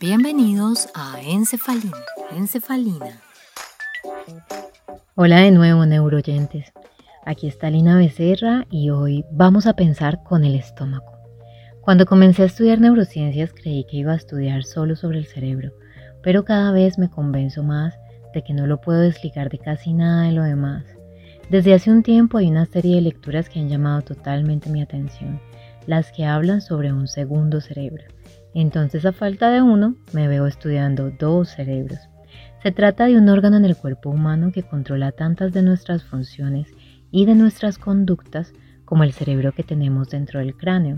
Bienvenidos a Encefalina, Encefalina. Hola de nuevo, neuroyentes. Aquí está Lina Becerra y hoy vamos a pensar con el estómago. Cuando comencé a estudiar neurociencias creí que iba a estudiar solo sobre el cerebro, pero cada vez me convenzo más de que no lo puedo desligar de casi nada de lo demás. Desde hace un tiempo hay una serie de lecturas que han llamado totalmente mi atención, las que hablan sobre un segundo cerebro. Entonces a falta de uno, me veo estudiando dos cerebros. Se trata de un órgano en el cuerpo humano que controla tantas de nuestras funciones y de nuestras conductas como el cerebro que tenemos dentro del cráneo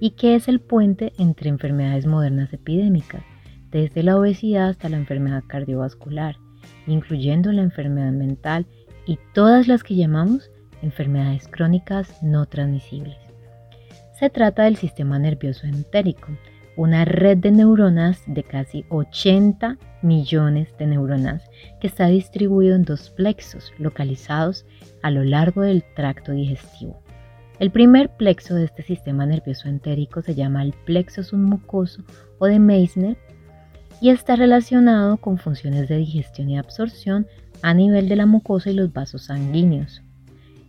y que es el puente entre enfermedades modernas epidémicas, desde la obesidad hasta la enfermedad cardiovascular, incluyendo la enfermedad mental y todas las que llamamos enfermedades crónicas no transmisibles. Se trata del sistema nervioso entérico, una red de neuronas de casi 80 millones de neuronas que está distribuido en dos plexos localizados a lo largo del tracto digestivo. El primer plexo de este sistema nervioso entérico se llama el plexo submucoso o de Meissner y está relacionado con funciones de digestión y absorción a nivel de la mucosa y los vasos sanguíneos.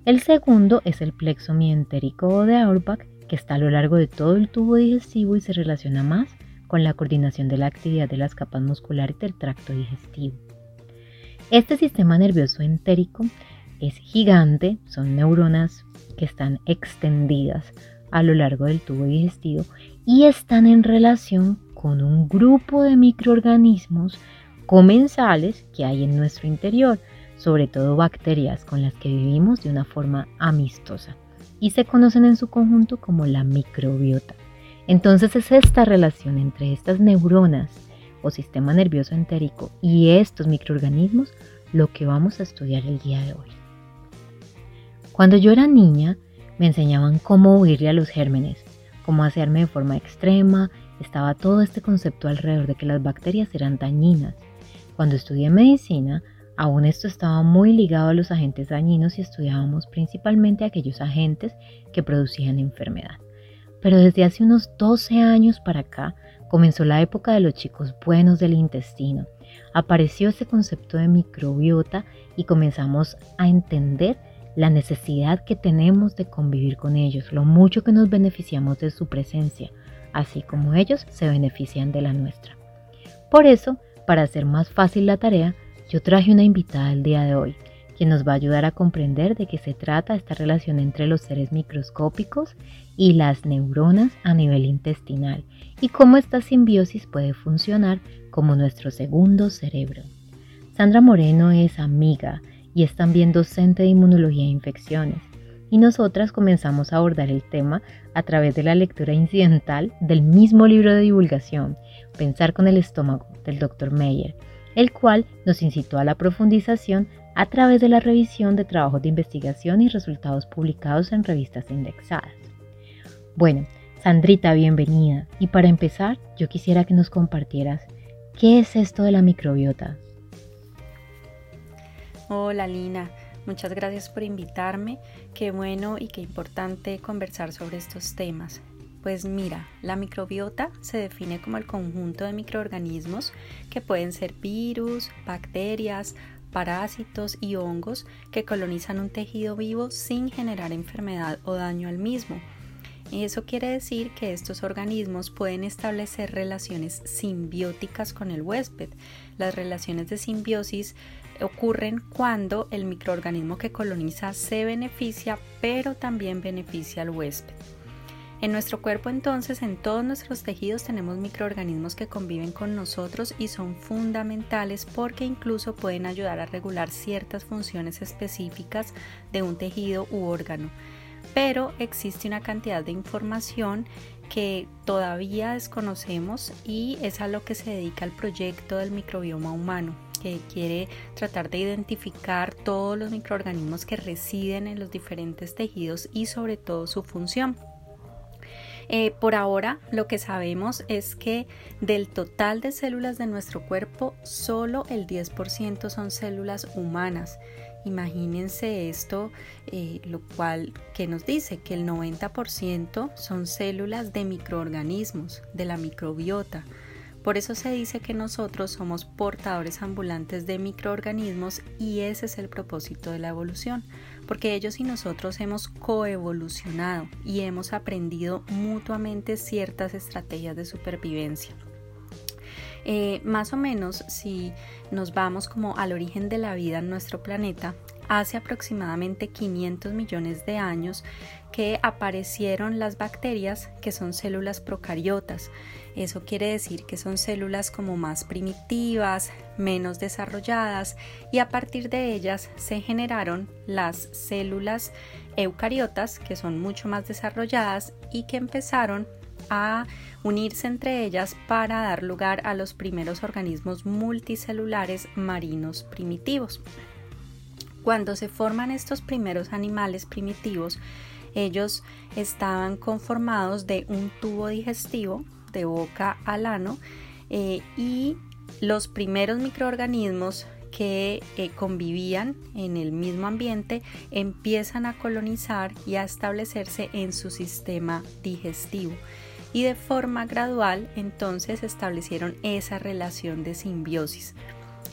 El segundo es el plexo mientérico de Auerbach, que está a lo largo de todo el tubo digestivo y se relaciona más con la coordinación de la actividad de las capas musculares del tracto digestivo. Este sistema nervioso entérico es gigante, son neuronas que están extendidas a lo largo del tubo digestivo y están en relación con un grupo de microorganismos comensales que hay en nuestro interior, sobre todo bacterias con las que vivimos de una forma amistosa y se conocen en su conjunto como la microbiota. Entonces es esta relación entre estas neuronas o sistema nervioso entérico y estos microorganismos lo que vamos a estudiar el día de hoy. Cuando yo era niña, me enseñaban cómo huirle a los gérmenes, cómo hacerme de forma extrema, estaba todo este concepto alrededor de que las bacterias eran dañinas. Cuando estudié medicina, aún esto estaba muy ligado a los agentes dañinos y estudiábamos principalmente aquellos agentes que producían enfermedad. Pero desde hace unos 12 años para acá comenzó la época de los chicos buenos del intestino. Apareció ese concepto de microbiota y comenzamos a entender la necesidad que tenemos de convivir con ellos, lo mucho que nos beneficiamos de su presencia, así como ellos se benefician de la nuestra. Por eso, para hacer más fácil la tarea, yo traje una invitada el día de hoy, quien nos va a ayudar a comprender de qué se trata esta relación entre los seres microscópicos y las neuronas a nivel intestinal y cómo esta simbiosis puede funcionar como nuestro segundo cerebro. Sandra Moreno es amiga, y es también docente de inmunología e infecciones. Y nosotras comenzamos a abordar el tema a través de la lectura incidental del mismo libro de divulgación, Pensar con el estómago, del Dr. Meyer, el cual nos incitó a la profundización a través de la revisión de trabajos de investigación y resultados publicados en revistas indexadas. Bueno, Sandrita, bienvenida. Y para empezar, yo quisiera que nos compartieras qué es esto de la microbiota. Hola Lina, muchas gracias por invitarme. Qué bueno y qué importante conversar sobre estos temas. Pues mira, la microbiota se define como el conjunto de microorganismos que pueden ser virus, bacterias, parásitos y hongos que colonizan un tejido vivo sin generar enfermedad o daño al mismo. Eso quiere decir que estos organismos pueden establecer relaciones simbióticas con el huésped. Las relaciones de simbiosis ocurren cuando el microorganismo que coloniza se beneficia, pero también beneficia al huésped. En nuestro cuerpo entonces, en todos nuestros tejidos tenemos microorganismos que conviven con nosotros y son fundamentales porque incluso pueden ayudar a regular ciertas funciones específicas de un tejido u órgano. Pero existe una cantidad de información que todavía desconocemos y es a lo que se dedica el proyecto del microbioma humano que quiere tratar de identificar todos los microorganismos que residen en los diferentes tejidos y sobre todo su función. Eh, por ahora lo que sabemos es que del total de células de nuestro cuerpo solo el 10% son células humanas Imagínense esto, eh, lo cual nos dice que el 90% son células de microorganismos, de la microbiota. Por eso se dice que nosotros somos portadores ambulantes de microorganismos y ese es el propósito de la evolución, porque ellos y nosotros hemos coevolucionado y hemos aprendido mutuamente ciertas estrategias de supervivencia. Eh, más o menos, si nos vamos como al origen de la vida en nuestro planeta, hace aproximadamente 500 millones de años que aparecieron las bacterias que son células procariotas. Eso quiere decir que son células como más primitivas, menos desarrolladas y a partir de ellas se generaron las células eucariotas que son mucho más desarrolladas y que empezaron a unirse entre ellas para dar lugar a los primeros organismos multicelulares marinos primitivos. Cuando se forman estos primeros animales primitivos, ellos estaban conformados de un tubo digestivo de boca al ano eh, y los primeros microorganismos que eh, convivían en el mismo ambiente empiezan a colonizar y a establecerse en su sistema digestivo y de forma gradual entonces establecieron esa relación de simbiosis.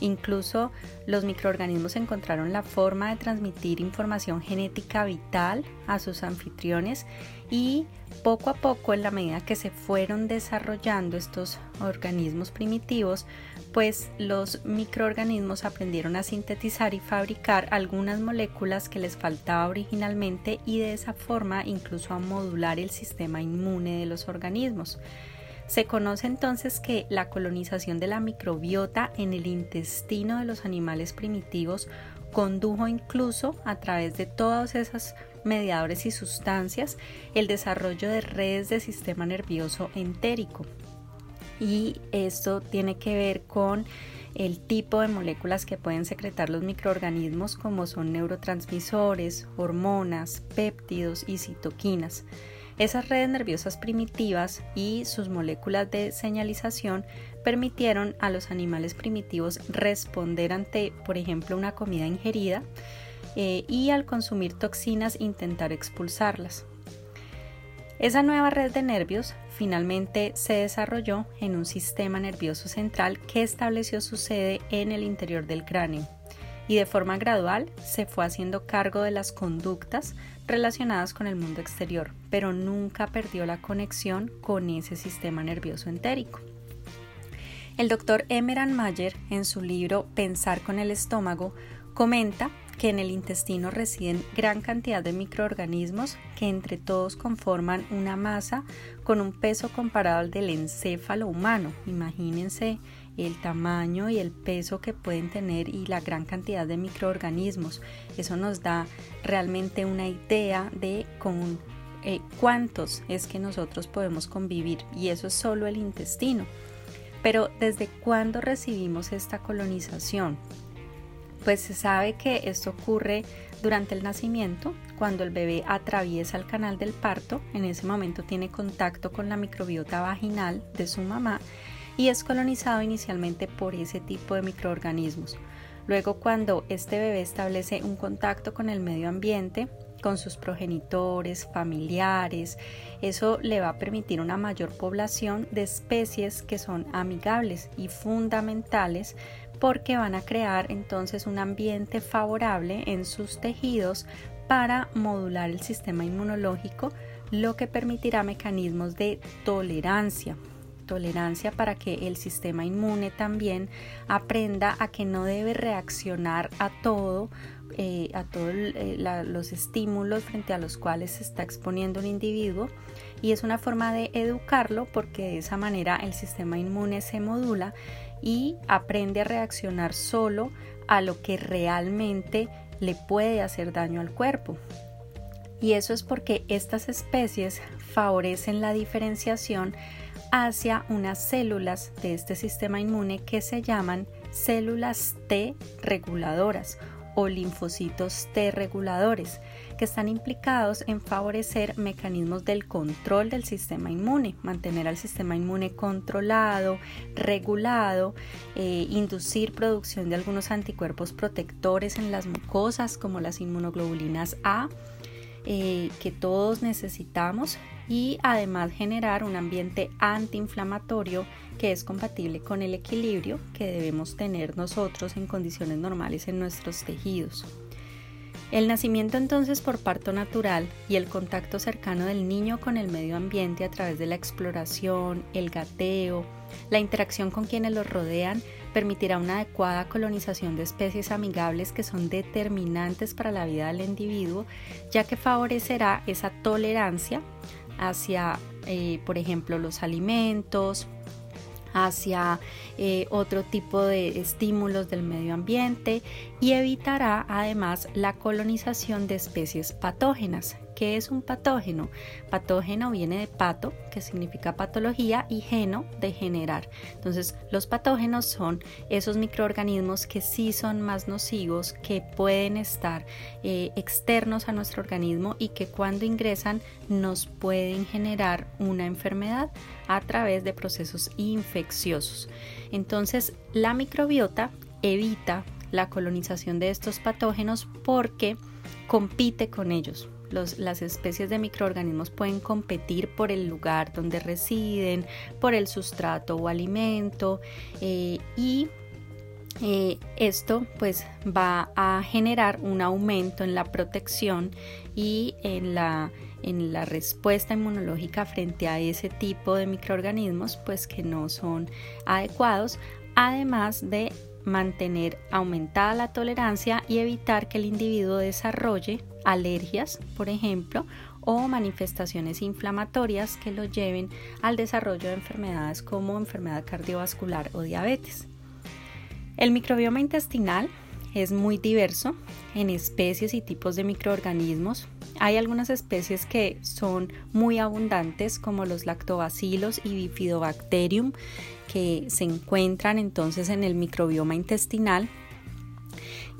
Incluso los microorganismos encontraron la forma de transmitir información genética vital a sus anfitriones y poco a poco en la medida que se fueron desarrollando estos organismos primitivos, pues los microorganismos aprendieron a sintetizar y fabricar algunas moléculas que les faltaba originalmente y de esa forma incluso a modular el sistema inmune de los organismos. Se conoce entonces que la colonización de la microbiota en el intestino de los animales primitivos condujo incluso a través de todos esos mediadores y sustancias el desarrollo de redes de sistema nervioso entérico. Y esto tiene que ver con el tipo de moléculas que pueden secretar los microorganismos como son neurotransmisores, hormonas, péptidos y citoquinas. Esas redes nerviosas primitivas y sus moléculas de señalización permitieron a los animales primitivos responder ante, por ejemplo, una comida ingerida eh, y al consumir toxinas intentar expulsarlas. Esa nueva red de nervios finalmente se desarrolló en un sistema nervioso central que estableció su sede en el interior del cráneo y de forma gradual se fue haciendo cargo de las conductas relacionadas con el mundo exterior, pero nunca perdió la conexión con ese sistema nervioso entérico. El doctor Emeran Mayer, en su libro Pensar con el estómago, comenta que en el intestino residen gran cantidad de microorganismos que entre todos conforman una masa con un peso comparado al del encéfalo humano. Imagínense el tamaño y el peso que pueden tener y la gran cantidad de microorganismos. Eso nos da realmente una idea de con eh, cuántos es que nosotros podemos convivir y eso es solo el intestino. Pero ¿desde cuándo recibimos esta colonización? Pues se sabe que esto ocurre durante el nacimiento, cuando el bebé atraviesa el canal del parto, en ese momento tiene contacto con la microbiota vaginal de su mamá y es colonizado inicialmente por ese tipo de microorganismos. Luego cuando este bebé establece un contacto con el medio ambiente, con sus progenitores, familiares, eso le va a permitir una mayor población de especies que son amigables y fundamentales porque van a crear entonces un ambiente favorable en sus tejidos para modular el sistema inmunológico, lo que permitirá mecanismos de tolerancia tolerancia para que el sistema inmune también aprenda a que no debe reaccionar a todo, eh, a todos eh, los estímulos frente a los cuales se está exponiendo un individuo y es una forma de educarlo porque de esa manera el sistema inmune se modula y aprende a reaccionar solo a lo que realmente le puede hacer daño al cuerpo. Y eso es porque estas especies favorecen la diferenciación hacia unas células de este sistema inmune que se llaman células T reguladoras o linfocitos T reguladores, que están implicados en favorecer mecanismos del control del sistema inmune, mantener al sistema inmune controlado, regulado, eh, inducir producción de algunos anticuerpos protectores en las mucosas como las inmunoglobulinas A, eh, que todos necesitamos y además generar un ambiente antiinflamatorio que es compatible con el equilibrio que debemos tener nosotros en condiciones normales en nuestros tejidos. El nacimiento entonces por parto natural y el contacto cercano del niño con el medio ambiente a través de la exploración, el gateo, la interacción con quienes los rodean permitirá una adecuada colonización de especies amigables que son determinantes para la vida del individuo, ya que favorecerá esa tolerancia hacia, eh, por ejemplo, los alimentos, hacia eh, otro tipo de estímulos del medio ambiente y evitará además la colonización de especies patógenas. ¿Qué es un patógeno? Patógeno viene de pato, que significa patología, y geno, de generar. Entonces, los patógenos son esos microorganismos que sí son más nocivos, que pueden estar eh, externos a nuestro organismo y que cuando ingresan nos pueden generar una enfermedad a través de procesos infecciosos. Entonces, la microbiota evita la colonización de estos patógenos porque compite con ellos las especies de microorganismos pueden competir por el lugar donde residen, por el sustrato o alimento eh, y eh, esto pues va a generar un aumento en la protección y en la, en la respuesta inmunológica frente a ese tipo de microorganismos pues que no son adecuados además de mantener aumentada la tolerancia y evitar que el individuo desarrolle alergias, por ejemplo, o manifestaciones inflamatorias que lo lleven al desarrollo de enfermedades como enfermedad cardiovascular o diabetes. El microbioma intestinal es muy diverso en especies y tipos de microorganismos. Hay algunas especies que son muy abundantes como los lactobacilos y bifidobacterium que se encuentran entonces en el microbioma intestinal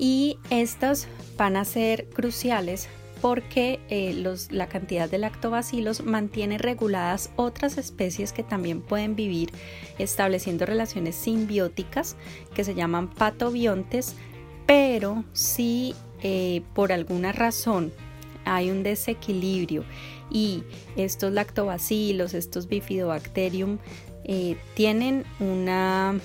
y estas van a ser cruciales porque eh, la cantidad de lactobacilos mantiene reguladas otras especies que también pueden vivir estableciendo relaciones simbióticas que se llaman patobiontes pero si eh, por alguna razón hay un desequilibrio y estos lactobacilos, estos bifidobacterium eh, tienen una,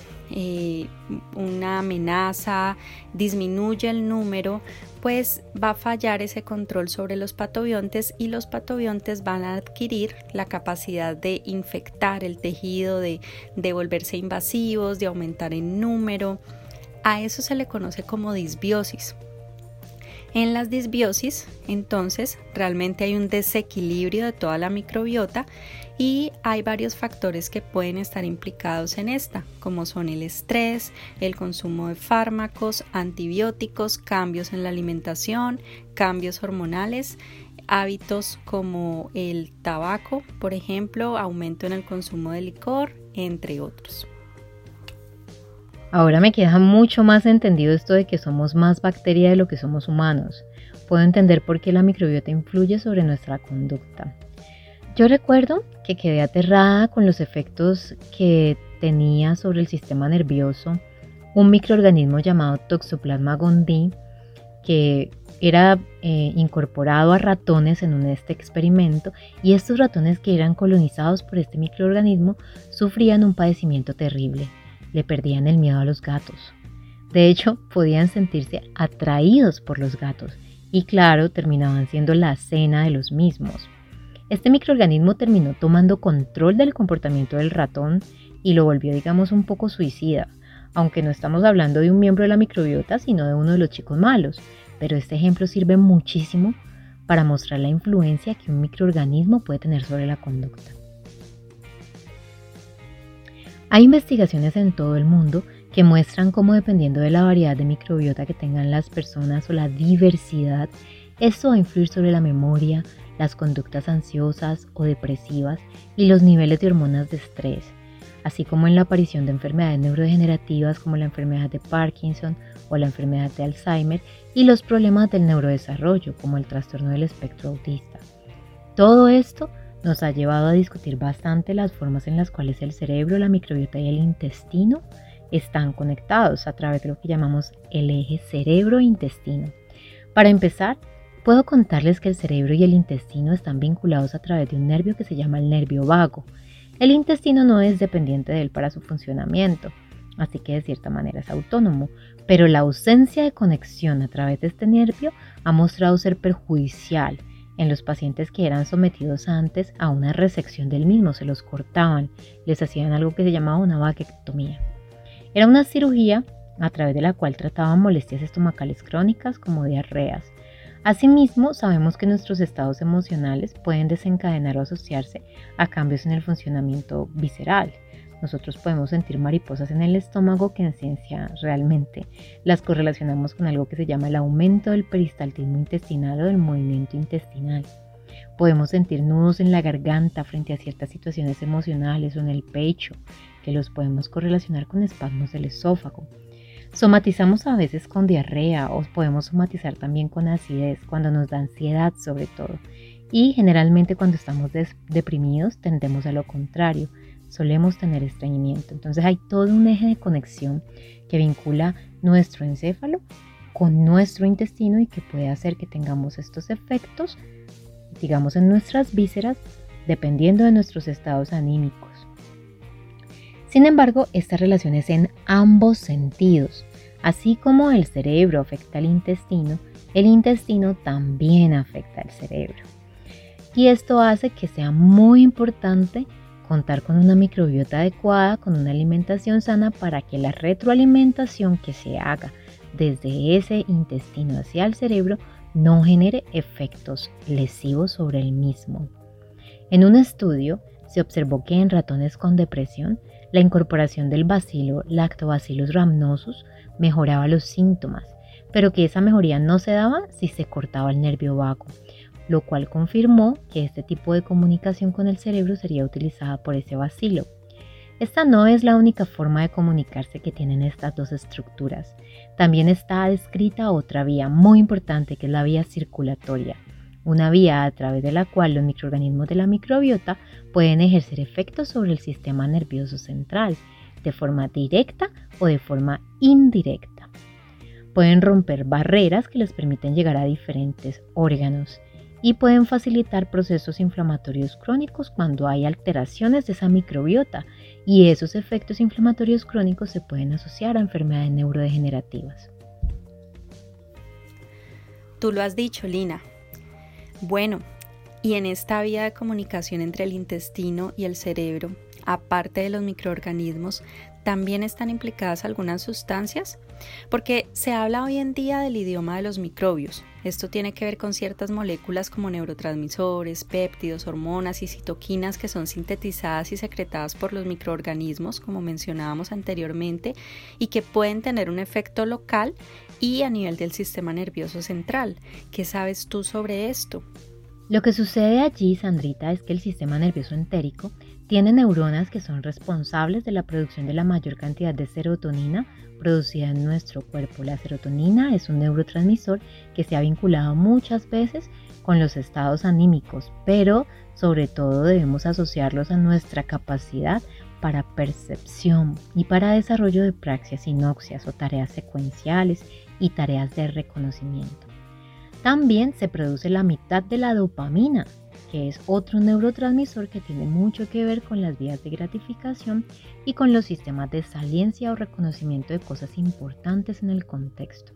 una amenaza, disminuye el número, pues va a fallar ese control sobre los patobiontes y los patobiontes van a adquirir la capacidad de infectar el tejido, de, de volverse invasivos, de aumentar en número. A eso se le conoce como disbiosis. En las disbiosis, entonces, realmente hay un desequilibrio de toda la microbiota y hay varios factores que pueden estar implicados en esta, como son el estrés, el consumo de fármacos, antibióticos, cambios en la alimentación, cambios hormonales, hábitos como el tabaco, por ejemplo, aumento en el consumo de licor, entre otros. Ahora me queda mucho más entendido esto de que somos más bacteria de lo que somos humanos. Puedo entender por qué la microbiota influye sobre nuestra conducta. Yo recuerdo que quedé aterrada con los efectos que tenía sobre el sistema nervioso un microorganismo llamado Toxoplasma gondii que era eh, incorporado a ratones en un este experimento y estos ratones que eran colonizados por este microorganismo sufrían un padecimiento terrible le perdían el miedo a los gatos. De hecho, podían sentirse atraídos por los gatos y claro, terminaban siendo la cena de los mismos. Este microorganismo terminó tomando control del comportamiento del ratón y lo volvió, digamos, un poco suicida, aunque no estamos hablando de un miembro de la microbiota, sino de uno de los chicos malos. Pero este ejemplo sirve muchísimo para mostrar la influencia que un microorganismo puede tener sobre la conducta. Hay investigaciones en todo el mundo que muestran cómo dependiendo de la variedad de microbiota que tengan las personas o la diversidad, esto va a influir sobre la memoria, las conductas ansiosas o depresivas y los niveles de hormonas de estrés, así como en la aparición de enfermedades neurodegenerativas como la enfermedad de Parkinson o la enfermedad de Alzheimer y los problemas del neurodesarrollo como el trastorno del espectro autista. Todo esto nos ha llevado a discutir bastante las formas en las cuales el cerebro, la microbiota y el intestino están conectados a través de lo que llamamos el eje cerebro-intestino. Para empezar, puedo contarles que el cerebro y el intestino están vinculados a través de un nervio que se llama el nervio vago. El intestino no es dependiente de él para su funcionamiento, así que de cierta manera es autónomo, pero la ausencia de conexión a través de este nervio ha mostrado ser perjudicial en los pacientes que eran sometidos antes a una resección del mismo, se los cortaban, les hacían algo que se llamaba una vaquectomía. Era una cirugía a través de la cual trataban molestias estomacales crónicas como diarreas. Asimismo, sabemos que nuestros estados emocionales pueden desencadenar o asociarse a cambios en el funcionamiento visceral. Nosotros podemos sentir mariposas en el estómago que en ciencia realmente las correlacionamos con algo que se llama el aumento del peristaltismo intestinal o del movimiento intestinal. Podemos sentir nudos en la garganta frente a ciertas situaciones emocionales o en el pecho, que los podemos correlacionar con espasmos del esófago. Somatizamos a veces con diarrea o podemos somatizar también con acidez cuando nos da ansiedad sobre todo. Y generalmente cuando estamos deprimidos tendemos a lo contrario, solemos tener estreñimiento. Entonces hay todo un eje de conexión que vincula nuestro encéfalo con nuestro intestino y que puede hacer que tengamos estos efectos, digamos, en nuestras vísceras, dependiendo de nuestros estados anímicos. Sin embargo, esta relación es en ambos sentidos. Así como el cerebro afecta al intestino, el intestino también afecta al cerebro. Y esto hace que sea muy importante contar con una microbiota adecuada, con una alimentación sana para que la retroalimentación que se haga desde ese intestino hacia el cerebro no genere efectos lesivos sobre el mismo. En un estudio se observó que en ratones con depresión, la incorporación del bacilo Lactobacillus rhamnosus mejoraba los síntomas, pero que esa mejoría no se daba si se cortaba el nervio vago lo cual confirmó que este tipo de comunicación con el cerebro sería utilizada por ese bacilo. Esta no es la única forma de comunicarse que tienen estas dos estructuras. También está descrita otra vía muy importante que es la vía circulatoria, una vía a través de la cual los microorganismos de la microbiota pueden ejercer efectos sobre el sistema nervioso central, de forma directa o de forma indirecta. Pueden romper barreras que les permiten llegar a diferentes órganos y pueden facilitar procesos inflamatorios crónicos cuando hay alteraciones de esa microbiota y esos efectos inflamatorios crónicos se pueden asociar a enfermedades neurodegenerativas. Tú lo has dicho, Lina. Bueno, y en esta vía de comunicación entre el intestino y el cerebro, aparte de los microorganismos, también están implicadas algunas sustancias, porque se habla hoy en día del idioma de los microbios. Esto tiene que ver con ciertas moléculas como neurotransmisores, péptidos, hormonas y citoquinas que son sintetizadas y secretadas por los microorganismos, como mencionábamos anteriormente, y que pueden tener un efecto local y a nivel del sistema nervioso central. ¿Qué sabes tú sobre esto? Lo que sucede allí, Sandrita, es que el sistema nervioso entérico tiene neuronas que son responsables de la producción de la mayor cantidad de serotonina producida en nuestro cuerpo. La serotonina es un neurotransmisor que se ha vinculado muchas veces con los estados anímicos, pero sobre todo debemos asociarlos a nuestra capacidad para percepción y para desarrollo de praxias y noxias o tareas secuenciales y tareas de reconocimiento. También se produce la mitad de la dopamina, que es otro neurotransmisor que tiene mucho que ver con las vías de gratificación y con los sistemas de saliencia o reconocimiento de cosas importantes en el contexto.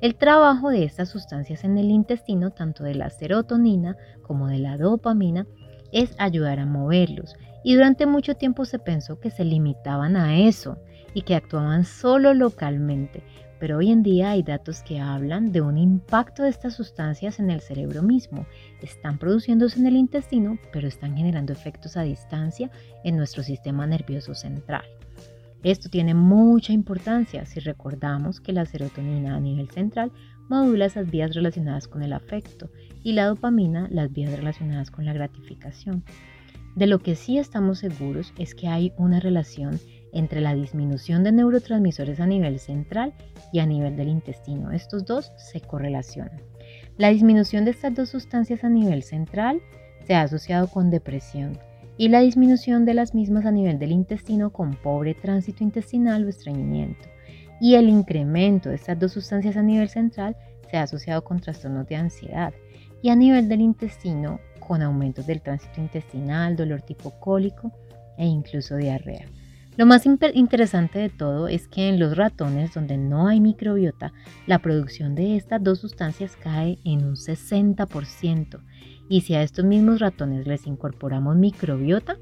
El trabajo de estas sustancias en el intestino, tanto de la serotonina como de la dopamina, es ayudar a moverlos y durante mucho tiempo se pensó que se limitaban a eso y que actuaban solo localmente, pero hoy en día hay datos que hablan de un impacto de estas sustancias en el cerebro mismo. Están produciéndose en el intestino, pero están generando efectos a distancia en nuestro sistema nervioso central. Esto tiene mucha importancia si recordamos que la serotonina a nivel central modula esas vías relacionadas con el afecto y la dopamina las vías relacionadas con la gratificación. De lo que sí estamos seguros es que hay una relación entre la disminución de neurotransmisores a nivel central y a nivel del intestino. Estos dos se correlacionan. La disminución de estas dos sustancias a nivel central se ha asociado con depresión y la disminución de las mismas a nivel del intestino con pobre tránsito intestinal o estreñimiento. Y el incremento de estas dos sustancias a nivel central se ha asociado con trastornos de ansiedad y a nivel del intestino con aumentos del tránsito intestinal, dolor tipo cólico e incluso diarrea. Lo más interesante de todo es que en los ratones donde no hay microbiota, la producción de estas dos sustancias cae en un 60%. Y si a estos mismos ratones les incorporamos microbiota,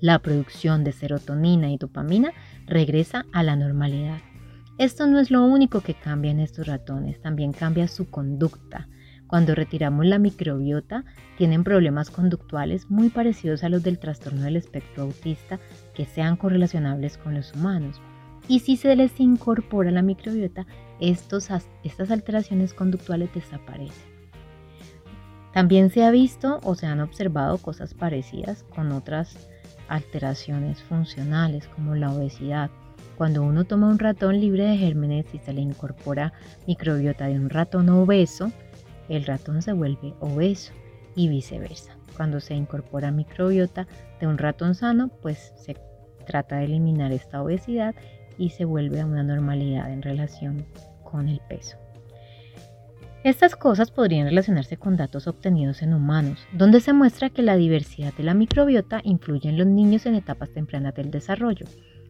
la producción de serotonina y dopamina regresa a la normalidad. Esto no es lo único que cambia en estos ratones, también cambia su conducta. Cuando retiramos la microbiota, tienen problemas conductuales muy parecidos a los del trastorno del espectro autista que sean correlacionables con los humanos. Y si se les incorpora la microbiota, estos, estas alteraciones conductuales desaparecen. También se ha visto o se han observado cosas parecidas con otras alteraciones funcionales como la obesidad. Cuando uno toma un ratón libre de gérmenes y se le incorpora microbiota de un ratón obeso, el ratón se vuelve obeso y viceversa. Cuando se incorpora microbiota de un ratón sano, pues se trata de eliminar esta obesidad y se vuelve a una normalidad en relación con el peso. Estas cosas podrían relacionarse con datos obtenidos en humanos, donde se muestra que la diversidad de la microbiota influye en los niños en etapas tempranas del desarrollo.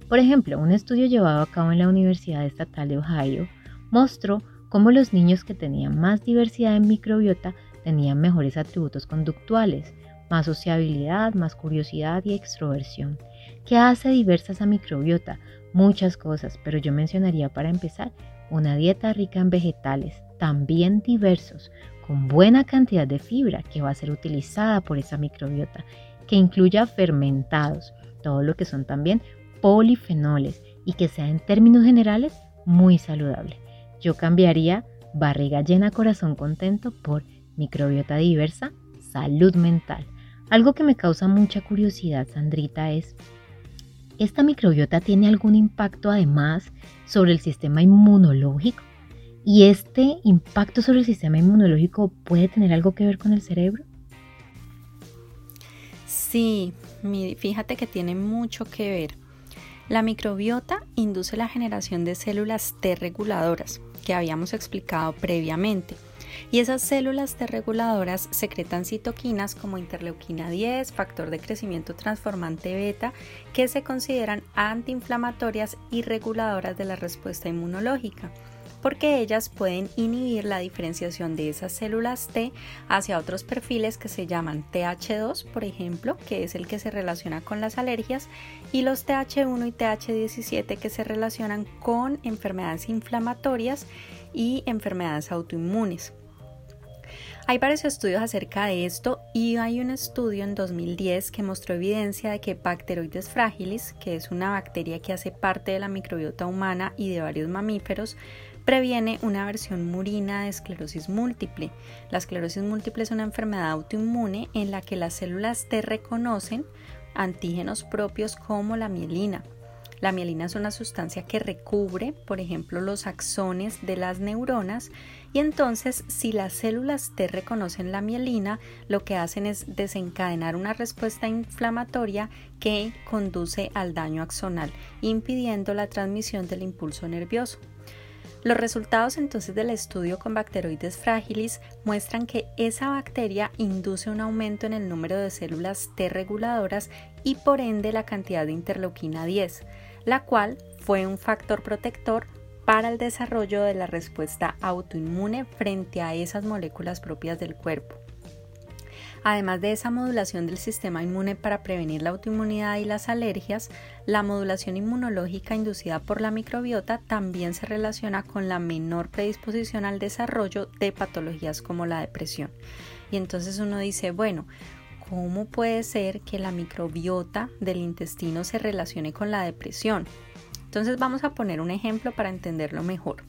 Por ejemplo, un estudio llevado a cabo en la Universidad Estatal de Ohio mostró cómo los niños que tenían más diversidad en microbiota tenían mejores atributos conductuales, más sociabilidad, más curiosidad y extroversión. ¿Qué hace diversa esa microbiota? Muchas cosas, pero yo mencionaría para empezar una dieta rica en vegetales, también diversos, con buena cantidad de fibra que va a ser utilizada por esa microbiota, que incluya fermentados, todo lo que son también polifenoles y que sea en términos generales muy saludable. Yo cambiaría barriga llena, corazón contento por microbiota diversa, salud mental. Algo que me causa mucha curiosidad, Sandrita, es, ¿esta microbiota tiene algún impacto además sobre el sistema inmunológico? ¿Y este impacto sobre el sistema inmunológico puede tener algo que ver con el cerebro? Sí, fíjate que tiene mucho que ver. La microbiota induce la generación de células T reguladoras, que habíamos explicado previamente. Y esas células T reguladoras secretan citoquinas como interleuquina 10, factor de crecimiento transformante beta, que se consideran antiinflamatorias y reguladoras de la respuesta inmunológica porque ellas pueden inhibir la diferenciación de esas células T hacia otros perfiles que se llaman TH2, por ejemplo, que es el que se relaciona con las alergias, y los TH1 y TH17 que se relacionan con enfermedades inflamatorias y enfermedades autoinmunes. Hay varios estudios acerca de esto y hay un estudio en 2010 que mostró evidencia de que Bacteroides fragilis, que es una bacteria que hace parte de la microbiota humana y de varios mamíferos, previene una versión murina de esclerosis múltiple. La esclerosis múltiple es una enfermedad autoinmune en la que las células T reconocen antígenos propios como la mielina. La mielina es una sustancia que recubre, por ejemplo, los axones de las neuronas y entonces si las células T reconocen la mielina, lo que hacen es desencadenar una respuesta inflamatoria que conduce al daño axonal, impidiendo la transmisión del impulso nervioso. Los resultados entonces del estudio con Bacteroides fragilis muestran que esa bacteria induce un aumento en el número de células T reguladoras y por ende la cantidad de interleuquina 10, la cual fue un factor protector para el desarrollo de la respuesta autoinmune frente a esas moléculas propias del cuerpo. Además de esa modulación del sistema inmune para prevenir la autoinmunidad y las alergias, la modulación inmunológica inducida por la microbiota también se relaciona con la menor predisposición al desarrollo de patologías como la depresión. Y entonces uno dice, bueno, ¿cómo puede ser que la microbiota del intestino se relacione con la depresión? Entonces vamos a poner un ejemplo para entenderlo mejor.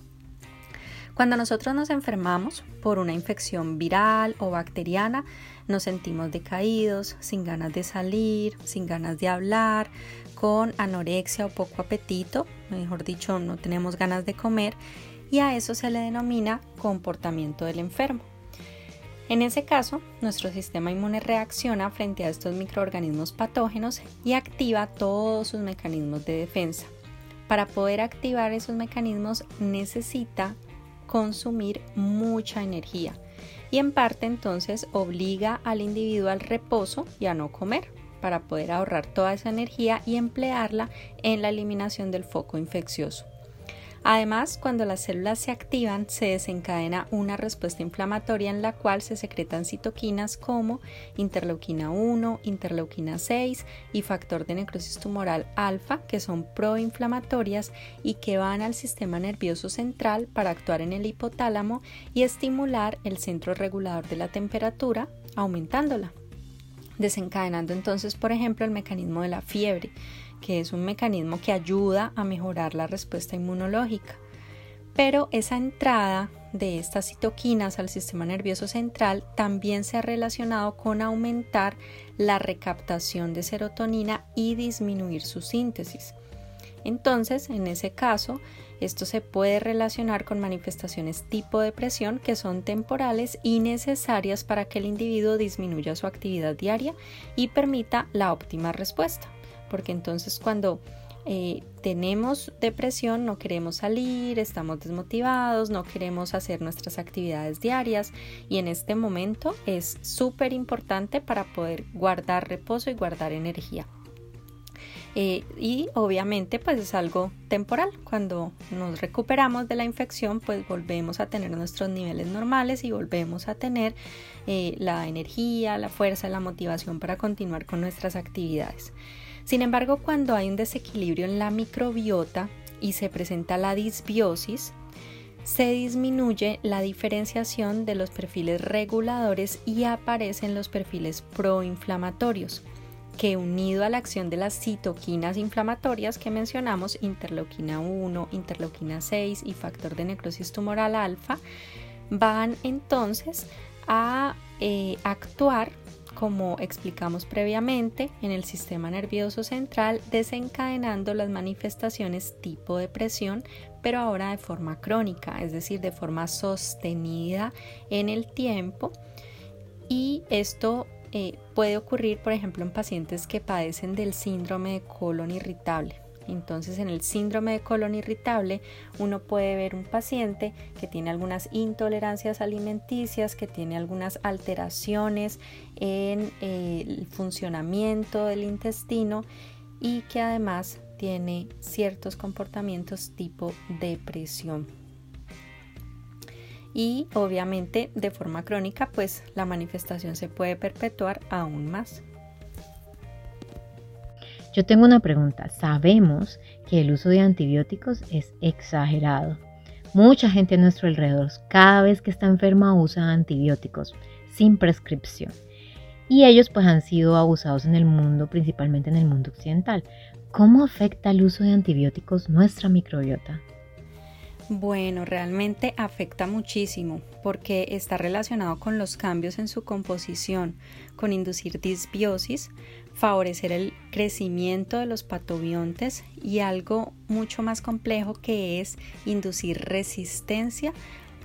Cuando nosotros nos enfermamos por una infección viral o bacteriana, nos sentimos decaídos, sin ganas de salir, sin ganas de hablar, con anorexia o poco apetito, mejor dicho, no tenemos ganas de comer y a eso se le denomina comportamiento del enfermo. En ese caso, nuestro sistema inmune reacciona frente a estos microorganismos patógenos y activa todos sus mecanismos de defensa. Para poder activar esos mecanismos necesita consumir mucha energía y en parte entonces obliga al individuo al reposo y a no comer para poder ahorrar toda esa energía y emplearla en la eliminación del foco infeccioso. Además, cuando las células se activan, se desencadena una respuesta inflamatoria en la cual se secretan citoquinas como interleuquina 1, interleuquina 6 y factor de necrosis tumoral alfa, que son proinflamatorias y que van al sistema nervioso central para actuar en el hipotálamo y estimular el centro regulador de la temperatura, aumentándola desencadenando entonces, por ejemplo, el mecanismo de la fiebre, que es un mecanismo que ayuda a mejorar la respuesta inmunológica. Pero esa entrada de estas citoquinas al sistema nervioso central también se ha relacionado con aumentar la recaptación de serotonina y disminuir su síntesis. Entonces, en ese caso, esto se puede relacionar con manifestaciones tipo depresión que son temporales y necesarias para que el individuo disminuya su actividad diaria y permita la óptima respuesta porque entonces cuando eh, tenemos depresión, no queremos salir, estamos desmotivados, no queremos hacer nuestras actividades diarias y en este momento es súper importante para poder guardar reposo y guardar energía. Eh, y obviamente pues es algo temporal. Cuando nos recuperamos de la infección pues volvemos a tener nuestros niveles normales y volvemos a tener eh, la energía, la fuerza, la motivación para continuar con nuestras actividades. Sin embargo, cuando hay un desequilibrio en la microbiota y se presenta la disbiosis, se disminuye la diferenciación de los perfiles reguladores y aparecen los perfiles proinflamatorios, que unido a la acción de las citoquinas inflamatorias que mencionamos, interleuquina 1, interleuquina 6 y factor de necrosis tumoral alfa, van entonces a eh, actuar como explicamos previamente, en el sistema nervioso central, desencadenando las manifestaciones tipo depresión, pero ahora de forma crónica, es decir, de forma sostenida en el tiempo. Y esto eh, puede ocurrir, por ejemplo, en pacientes que padecen del síndrome de colon irritable. Entonces, en el síndrome de colon irritable, uno puede ver un paciente que tiene algunas intolerancias alimenticias, que tiene algunas alteraciones en eh, el funcionamiento del intestino y que además tiene ciertos comportamientos tipo depresión. Y obviamente de forma crónica, pues la manifestación se puede perpetuar aún más. Yo tengo una pregunta. Sabemos que el uso de antibióticos es exagerado. Mucha gente a nuestro alrededor cada vez que está enferma usa antibióticos sin prescripción. Y ellos pues han sido abusados en el mundo, principalmente en el mundo occidental. ¿Cómo afecta el uso de antibióticos nuestra microbiota? Bueno, realmente afecta muchísimo porque está relacionado con los cambios en su composición, con inducir disbiosis, favorecer el crecimiento de los patobiontes y algo mucho más complejo que es inducir resistencia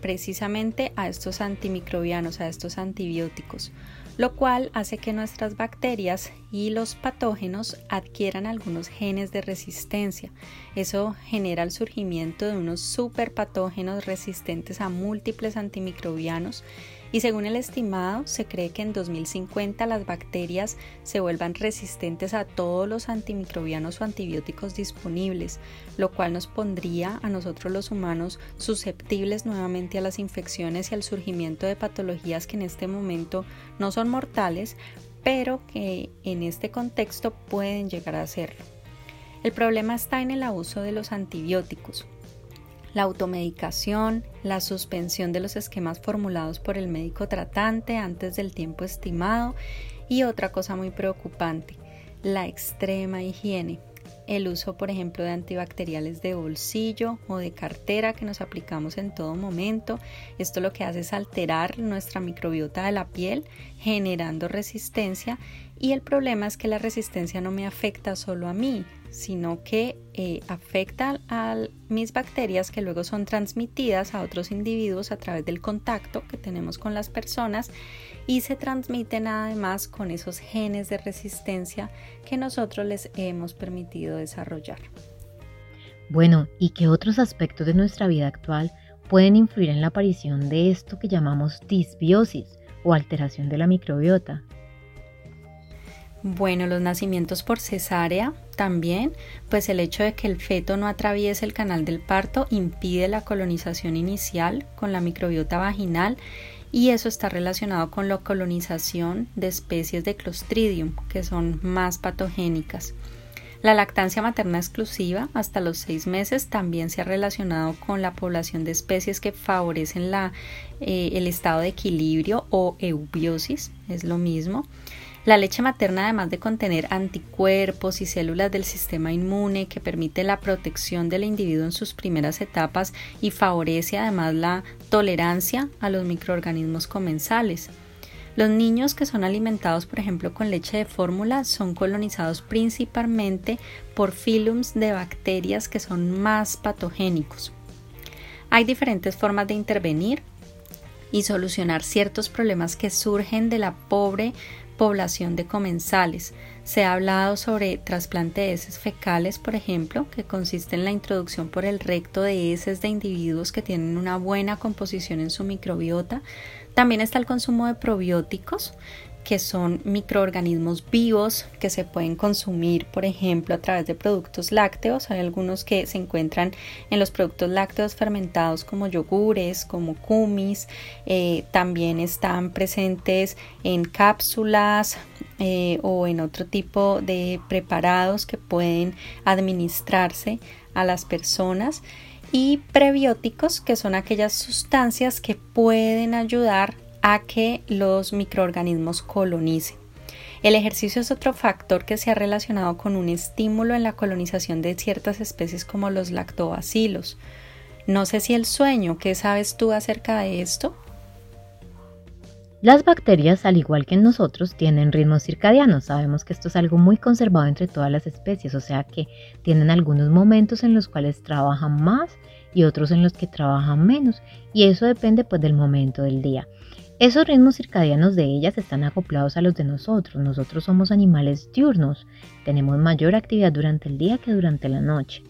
precisamente a estos antimicrobianos, a estos antibióticos lo cual hace que nuestras bacterias y los patógenos adquieran algunos genes de resistencia. Eso genera el surgimiento de unos superpatógenos resistentes a múltiples antimicrobianos y según el estimado se cree que en 2050 las bacterias se vuelvan resistentes a todos los antimicrobianos o antibióticos disponibles, lo cual nos pondría a nosotros los humanos susceptibles nuevamente a las infecciones y al surgimiento de patologías que en este momento no son mortales, pero que en este contexto pueden llegar a serlo. El problema está en el abuso de los antibióticos la automedicación, la suspensión de los esquemas formulados por el médico tratante antes del tiempo estimado y otra cosa muy preocupante, la extrema higiene. el uso, por ejemplo, de antibacteriales de bolsillo o de cartera que nos aplicamos en todo momento. Esto lo que hace es alterar nuestra microbiota de la piel, generando resistencia y el problema es que la resistencia no me afecta solo a mí, sino que eh, afecta a mis bacterias que luego son transmitidas a otros individuos a través del contacto que tenemos con las personas y se transmiten además con esos genes de resistencia que nosotros les hemos permitido desarrollar. Bueno, ¿y qué otros aspectos de nuestra vida actual pueden influir en la aparición de esto que llamamos disbiosis o alteración de la microbiota? Bueno, los nacimientos por cesárea también, pues el hecho de que el feto no atraviese el canal del parto impide la colonización inicial con la microbiota vaginal y eso está relacionado con la colonización de especies de Clostridium que son más patogénicas. La lactancia materna exclusiva hasta los seis meses también se ha relacionado con la población de especies que favorecen la, eh, el estado de equilibrio o eubiosis, es lo mismo. La leche materna, además de contener anticuerpos y células del sistema inmune que permite la protección del individuo en sus primeras etapas y favorece además la tolerancia a los microorganismos comensales. Los niños que son alimentados, por ejemplo, con leche de fórmula son colonizados principalmente por filums de bacterias que son más patogénicos. Hay diferentes formas de intervenir y solucionar ciertos problemas que surgen de la pobre población de comensales. Se ha hablado sobre trasplante de heces fecales, por ejemplo, que consiste en la introducción por el recto de heces de individuos que tienen una buena composición en su microbiota. También está el consumo de probióticos, que son microorganismos vivos que se pueden consumir, por ejemplo, a través de productos lácteos. Hay algunos que se encuentran en los productos lácteos fermentados como yogures, como kumis. Eh, también están presentes en cápsulas eh, o en otro tipo de preparados que pueden administrarse a las personas y prebióticos que son aquellas sustancias que pueden ayudar a que los microorganismos colonicen. El ejercicio es otro factor que se ha relacionado con un estímulo en la colonización de ciertas especies como los lactobacilos. No sé si el sueño, ¿qué sabes tú acerca de esto? Las bacterias, al igual que nosotros, tienen ritmos circadianos. Sabemos que esto es algo muy conservado entre todas las especies, o sea que tienen algunos momentos en los cuales trabajan más y otros en los que trabajan menos, y eso depende pues del momento del día. Esos ritmos circadianos de ellas están acoplados a los de nosotros. Nosotros somos animales diurnos, tenemos mayor actividad durante el día que durante la noche.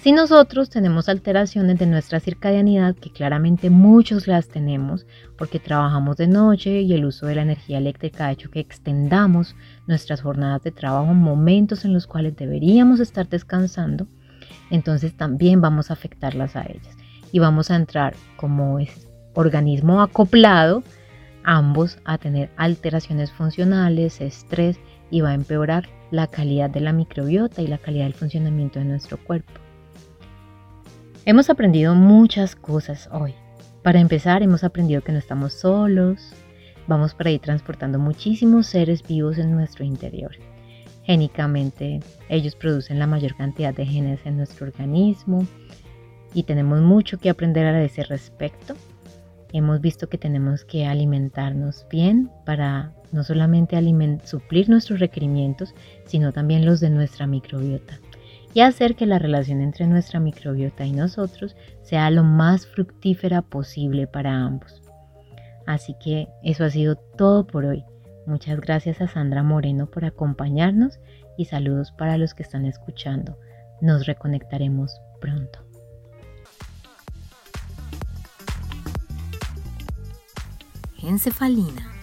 Si nosotros tenemos alteraciones de nuestra circadianidad, que claramente muchos las tenemos, porque trabajamos de noche y el uso de la energía eléctrica ha hecho que extendamos nuestras jornadas de trabajo en momentos en los cuales deberíamos estar descansando, entonces también vamos a afectarlas a ellas y vamos a entrar como organismo acoplado ambos a tener alteraciones funcionales, estrés y va a empeorar la calidad de la microbiota y la calidad del funcionamiento de nuestro cuerpo. Hemos aprendido muchas cosas hoy. Para empezar, hemos aprendido que no estamos solos, vamos por ahí transportando muchísimos seres vivos en nuestro interior. Génicamente, ellos producen la mayor cantidad de genes en nuestro organismo y tenemos mucho que aprender a ese respecto hemos visto que tenemos que alimentarnos bien para no solamente suplir nuestros requerimientos, sino también los de nuestra microbiota y hacer que la relación entre nuestra microbiota y nosotros sea lo más fructífera posible para ambos. Así que eso ha sido todo por hoy. Muchas gracias a Sandra Moreno por acompañarnos y saludos para los que están escuchando. Nos reconectaremos pronto. Encefalina